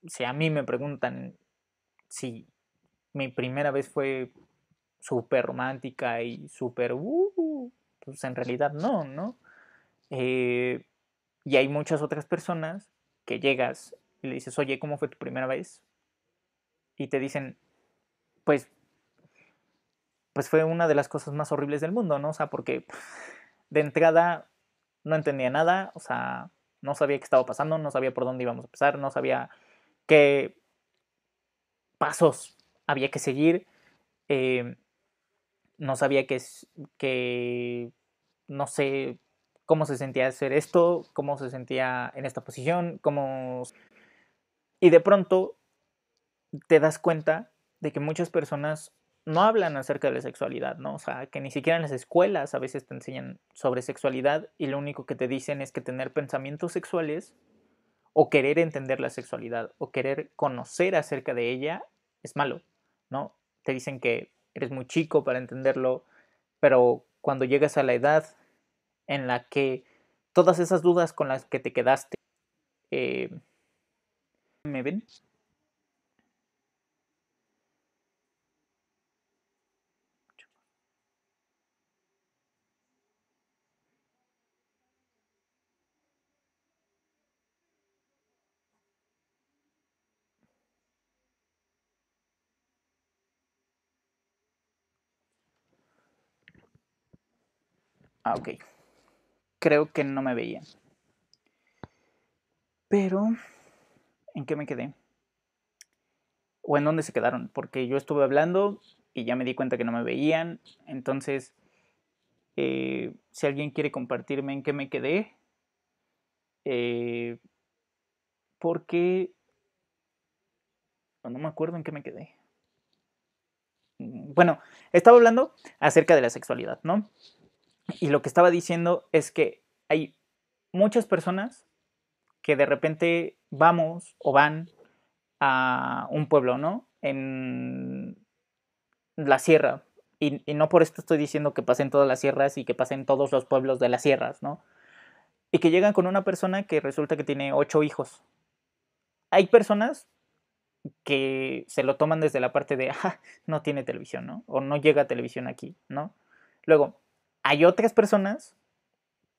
si a mí me preguntan si mi primera vez fue súper romántica y súper, uh, pues en realidad no, ¿no? Eh, y hay muchas otras personas que llegas y le dices, oye, ¿cómo fue tu primera vez? Y te dicen, pues pues fue una de las cosas más horribles del mundo, ¿no? O sea, porque de entrada no entendía nada, o sea, no sabía qué estaba pasando, no sabía por dónde íbamos a empezar, no sabía qué pasos había que seguir, eh, no sabía que, que, no sé cómo se sentía hacer esto, cómo se sentía en esta posición, cómo... Y de pronto te das cuenta de que muchas personas no hablan acerca de la sexualidad, ¿no? O sea, que ni siquiera en las escuelas a veces te enseñan sobre sexualidad y lo único que te dicen es que tener pensamientos sexuales o querer entender la sexualidad o querer conocer acerca de ella es malo, ¿no? Te dicen que eres muy chico para entenderlo, pero cuando llegas a la edad en la que todas esas dudas con las que te quedaste, eh, ¿me ven? Ah, ok. Creo que no me veían. Pero, ¿en qué me quedé? ¿O en dónde se quedaron? Porque yo estuve hablando y ya me di cuenta que no me veían. Entonces, eh, si alguien quiere compartirme en qué me quedé, eh, porque no me acuerdo en qué me quedé. Bueno, estaba hablando acerca de la sexualidad, ¿no? Y lo que estaba diciendo es que hay muchas personas que de repente vamos o van a un pueblo, ¿no? En la sierra. Y, no por esto estoy diciendo que pasen todas las sierras y que pasen todos los pueblos de las sierras, ¿no? Y que llegan con una persona que resulta que tiene ocho hijos. Hay personas que se lo toman desde la parte de, ah, no tiene televisión, ¿no? O no llega televisión aquí, ¿no? Luego, hay otras personas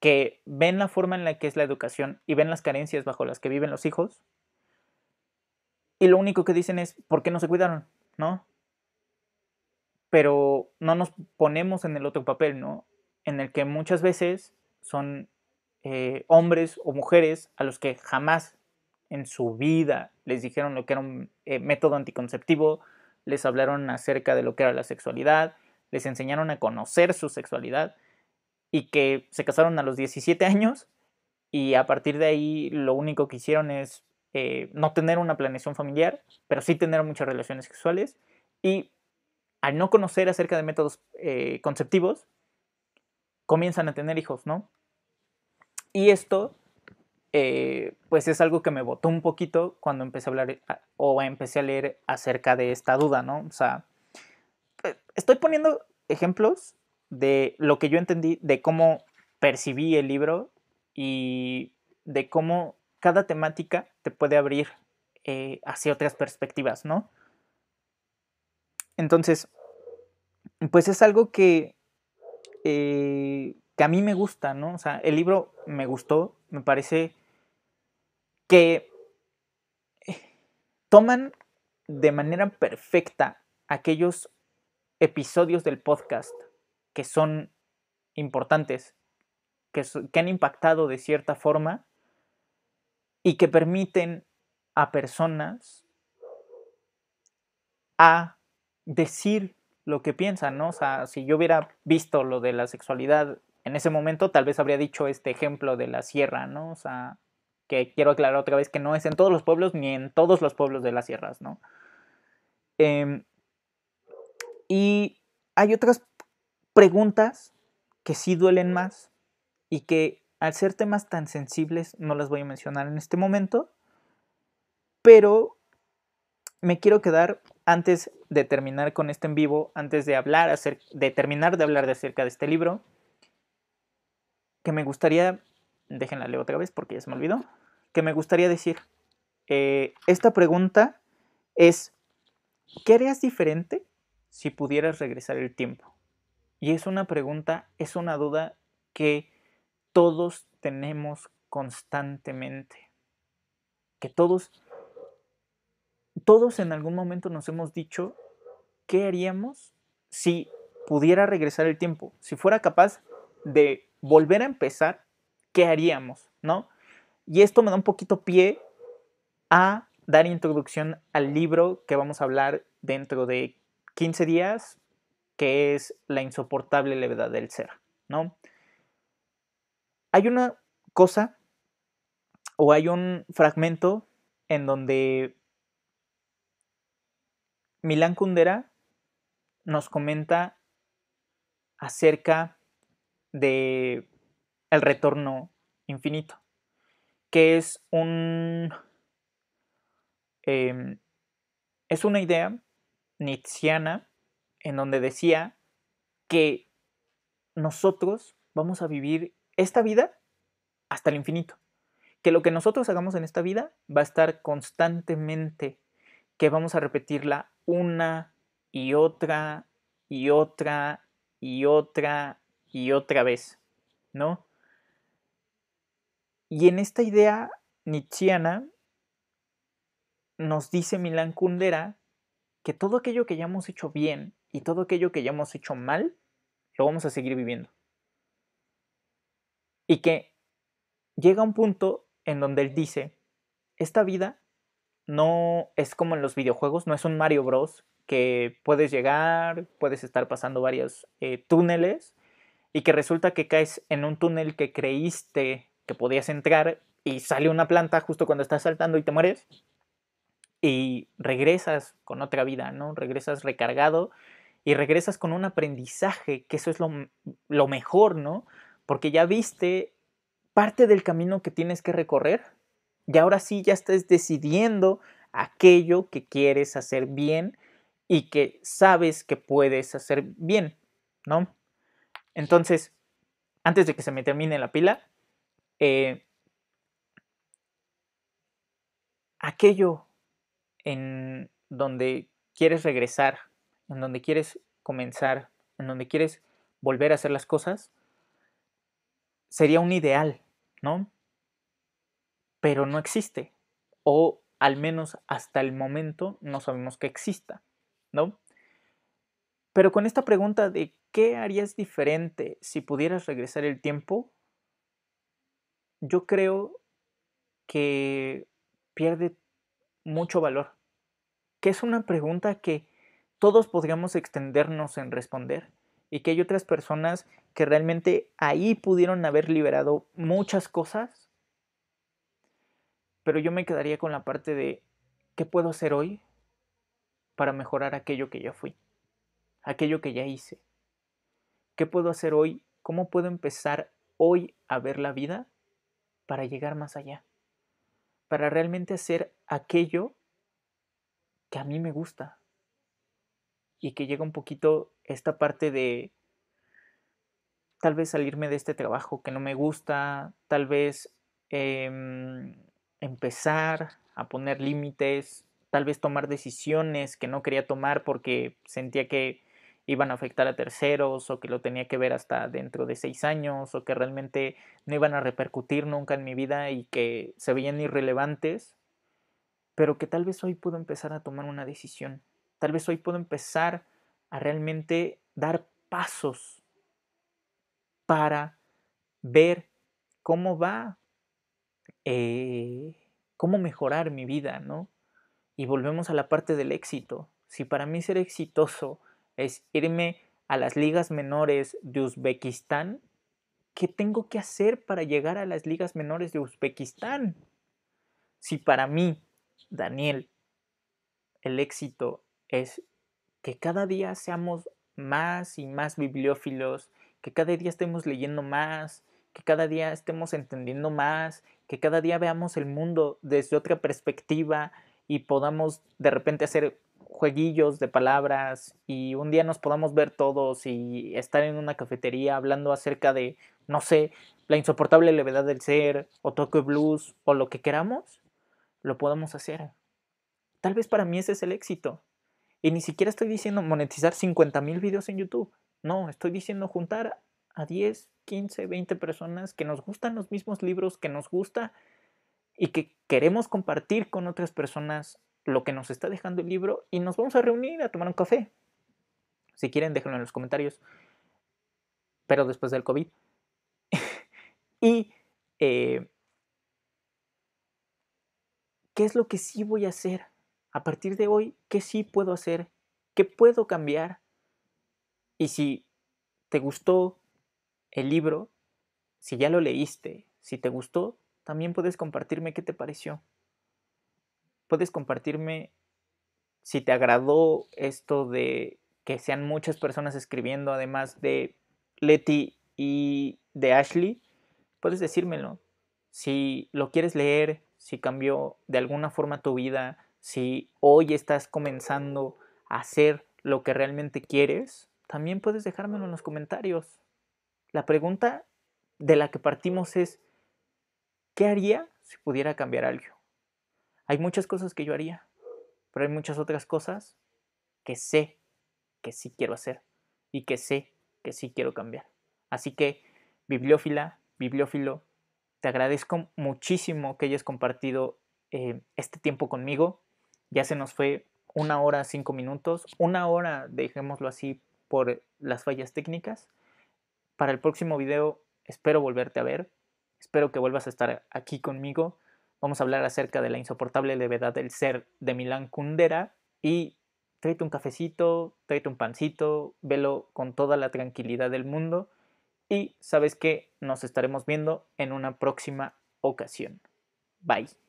que ven la forma en la que es la educación y ven las carencias bajo las que viven los hijos y lo único que dicen es, ¿por qué no se cuidaron? ¿No? Pero no nos ponemos en el otro papel, ¿no? En el que muchas veces son eh, hombres o mujeres a los que jamás en su vida les dijeron lo que era un eh, método anticonceptivo, les hablaron acerca de lo que era la sexualidad, les enseñaron a conocer su sexualidad y que se casaron a los 17 años y a partir de ahí lo único que hicieron es eh, no tener una planeación familiar, pero sí tener muchas relaciones sexuales y al no conocer acerca de métodos eh, conceptivos, comienzan a tener hijos, ¿no? Y esto, eh, pues es algo que me botó un poquito cuando empecé a hablar o empecé a leer acerca de esta duda, ¿no? O sea, estoy poniendo ejemplos de lo que yo entendí, de cómo percibí el libro y de cómo cada temática te puede abrir eh, hacia otras perspectivas, ¿no? Entonces, pues es algo que, eh, que a mí me gusta, ¿no? O sea, el libro me gustó, me parece que eh, toman de manera perfecta aquellos episodios del podcast que son importantes, que, han impactado de cierta forma y que permiten a personas a decir lo que piensan, ¿no? O sea, si yo hubiera visto lo de la sexualidad en ese momento, tal vez habría dicho este ejemplo de la sierra, ¿no? O sea, que quiero aclarar otra vez que no es en todos los pueblos ni en todos los pueblos de las sierras, ¿no? Eh, y hay otras preguntas que sí duelen más y que al ser temas tan sensibles no las voy a mencionar en este momento, pero me quiero quedar antes de terminar con este en vivo, antes de hablar de terminar de hablar de acerca de este libro, que me gustaría, déjenla leer otra vez porque ya se me olvidó, que me gustaría decir, eh, esta pregunta es, ¿qué harías diferente si pudieras regresar el tiempo? Y es una pregunta, es una duda que todos tenemos constantemente. Que todos, todos en algún momento nos hemos dicho, ¿qué haríamos si pudiera regresar el tiempo? Si fuera capaz de volver a empezar, ¿qué haríamos? ¿No? Y esto me da un poquito pie a dar introducción al libro que vamos a hablar dentro de 15 días, que es La insoportable levedad del ser, ¿no? Hay una cosa o hay un fragmento en donde Milán Kundera nos comenta acerca de el retorno infinito. que es un... Em, es una idea nietzscheana en donde decía que nosotros vamos a vivir esta vida hasta el infinito. Que lo que nosotros hagamos en esta vida va a estar constantemente, que vamos a repetirla una y otra y otra y otra y otra vez, ¿no? Y en esta idea nietzscheana nos dice Milán Kundera que todo aquello que ya hemos hecho bien y todo aquello que ya hemos hecho mal, lo vamos a seguir viviendo. Y que llega un punto en donde él dice, esta vida no es como en los videojuegos, no es un Mario Bros. que puedes llegar, puedes estar pasando varios eh, túneles y que resulta que caes en un túnel que creíste que podías entrar y sale una planta justo cuando estás saltando y te mueres y regresas con otra vida, ¿no? Regresas recargado y regresas con un aprendizaje, que eso es lo, lo mejor, ¿no? Porque ya viste parte del camino que tienes que recorrer y ahora sí ya estás decidiendo aquello que quieres hacer bien y que sabes que puedes hacer bien, ¿no? Entonces, antes de que se me termine la pila, eh, aquello en donde quieres regresar, en donde quieres comenzar, en donde quieres volver a hacer las cosas, sería un ideal, ¿no? Pero no existe. O al menos hasta el momento no sabemos que exista, ¿no? Pero con esta pregunta de qué harías diferente si pudieras regresar el tiempo, yo creo que pierde mucho valor, que es una pregunta que todos podríamos extendernos en responder y que hay otras personas que realmente ahí pudieron haber liberado muchas cosas, pero yo me quedaría con la parte de qué puedo hacer hoy para mejorar aquello que ya fui, aquello que ya hice. ¿Qué puedo hacer hoy? ¿Cómo puedo empezar hoy a ver la vida para llegar más allá? Para realmente hacer aquello que a mí me gusta. Y que llega un poquito esta parte de tal vez salirme de este trabajo que no me gusta, tal vez em, empezar a poner límites, tal vez tomar decisiones que no quería tomar porque sentía que iban a afectar a terceros o que lo tenía que ver hasta dentro de seis años o que realmente no iban a repercutir nunca en mi vida y que se veían irrelevantes, pero que tal vez hoy puedo empezar a tomar una decisión, tal vez hoy puedo empezar a realmente dar pasos para ver cómo va, eh, cómo mejorar mi vida, ¿no? Y volvemos a la parte del éxito. Si para mí ser exitoso es irme a las ligas menores de Uzbekistán, ¿qué tengo que hacer para llegar a las ligas menores de Uzbekistán? Si para mí, Daniel, el éxito es que cada día seamos más y más bibliófilos, que cada día estemos leyendo más, que cada día estemos entendiendo más, que cada día veamos el mundo desde otra perspectiva y podamos de repente hacer jueguillos de palabras y un día nos podamos ver todos y estar en una cafetería hablando acerca de, no sé, la insoportable levedad del ser o toque blues o lo que queramos, lo podemos hacer. Tal vez para mí ese es el éxito. Y ni siquiera estoy diciendo monetizar 50 mil videos en YouTube. No, estoy diciendo juntar a 10, 15, 20 personas que nos gustan los mismos libros, que nos gusta y que queremos compartir con otras personas lo que nos está dejando el libro y nos vamos a reunir a tomar un café. Si quieren, déjenlo en los comentarios. Pero después del COVID. y eh, ¿qué es lo que sí voy a hacer? A partir de hoy, ¿qué sí puedo hacer? ¿Qué puedo cambiar? Y si te gustó el libro, si ya lo leíste, si te gustó, también puedes compartirme qué te pareció puedes compartirme si te agradó esto de que sean muchas personas escribiendo, además de Leti y de Ashley, puedes decírmelo. Si lo quieres leer, si cambió de alguna forma tu vida, si hoy estás comenzando a hacer lo que realmente quieres, también puedes dejármelo en los comentarios. La pregunta de la que partimos es, ¿qué haría si pudiera cambiar algo? Hay muchas cosas que yo haría, pero hay muchas otras cosas que sé que sí quiero hacer y que sé que sí quiero cambiar. Así que, bibliófila, bibliófilo, te agradezco muchísimo que hayas compartido eh, este tiempo conmigo. Ya se nos fue una hora, cinco minutos, una hora, dejémoslo así, por las fallas técnicas. Para el próximo video espero volverte a ver, espero que vuelvas a estar aquí conmigo. Vamos a hablar acerca de la insoportable levedad del ser de Milán Kundera y tráete un cafecito, tráete un pancito, velo con toda la tranquilidad del mundo y sabes que nos estaremos viendo en una próxima ocasión. Bye.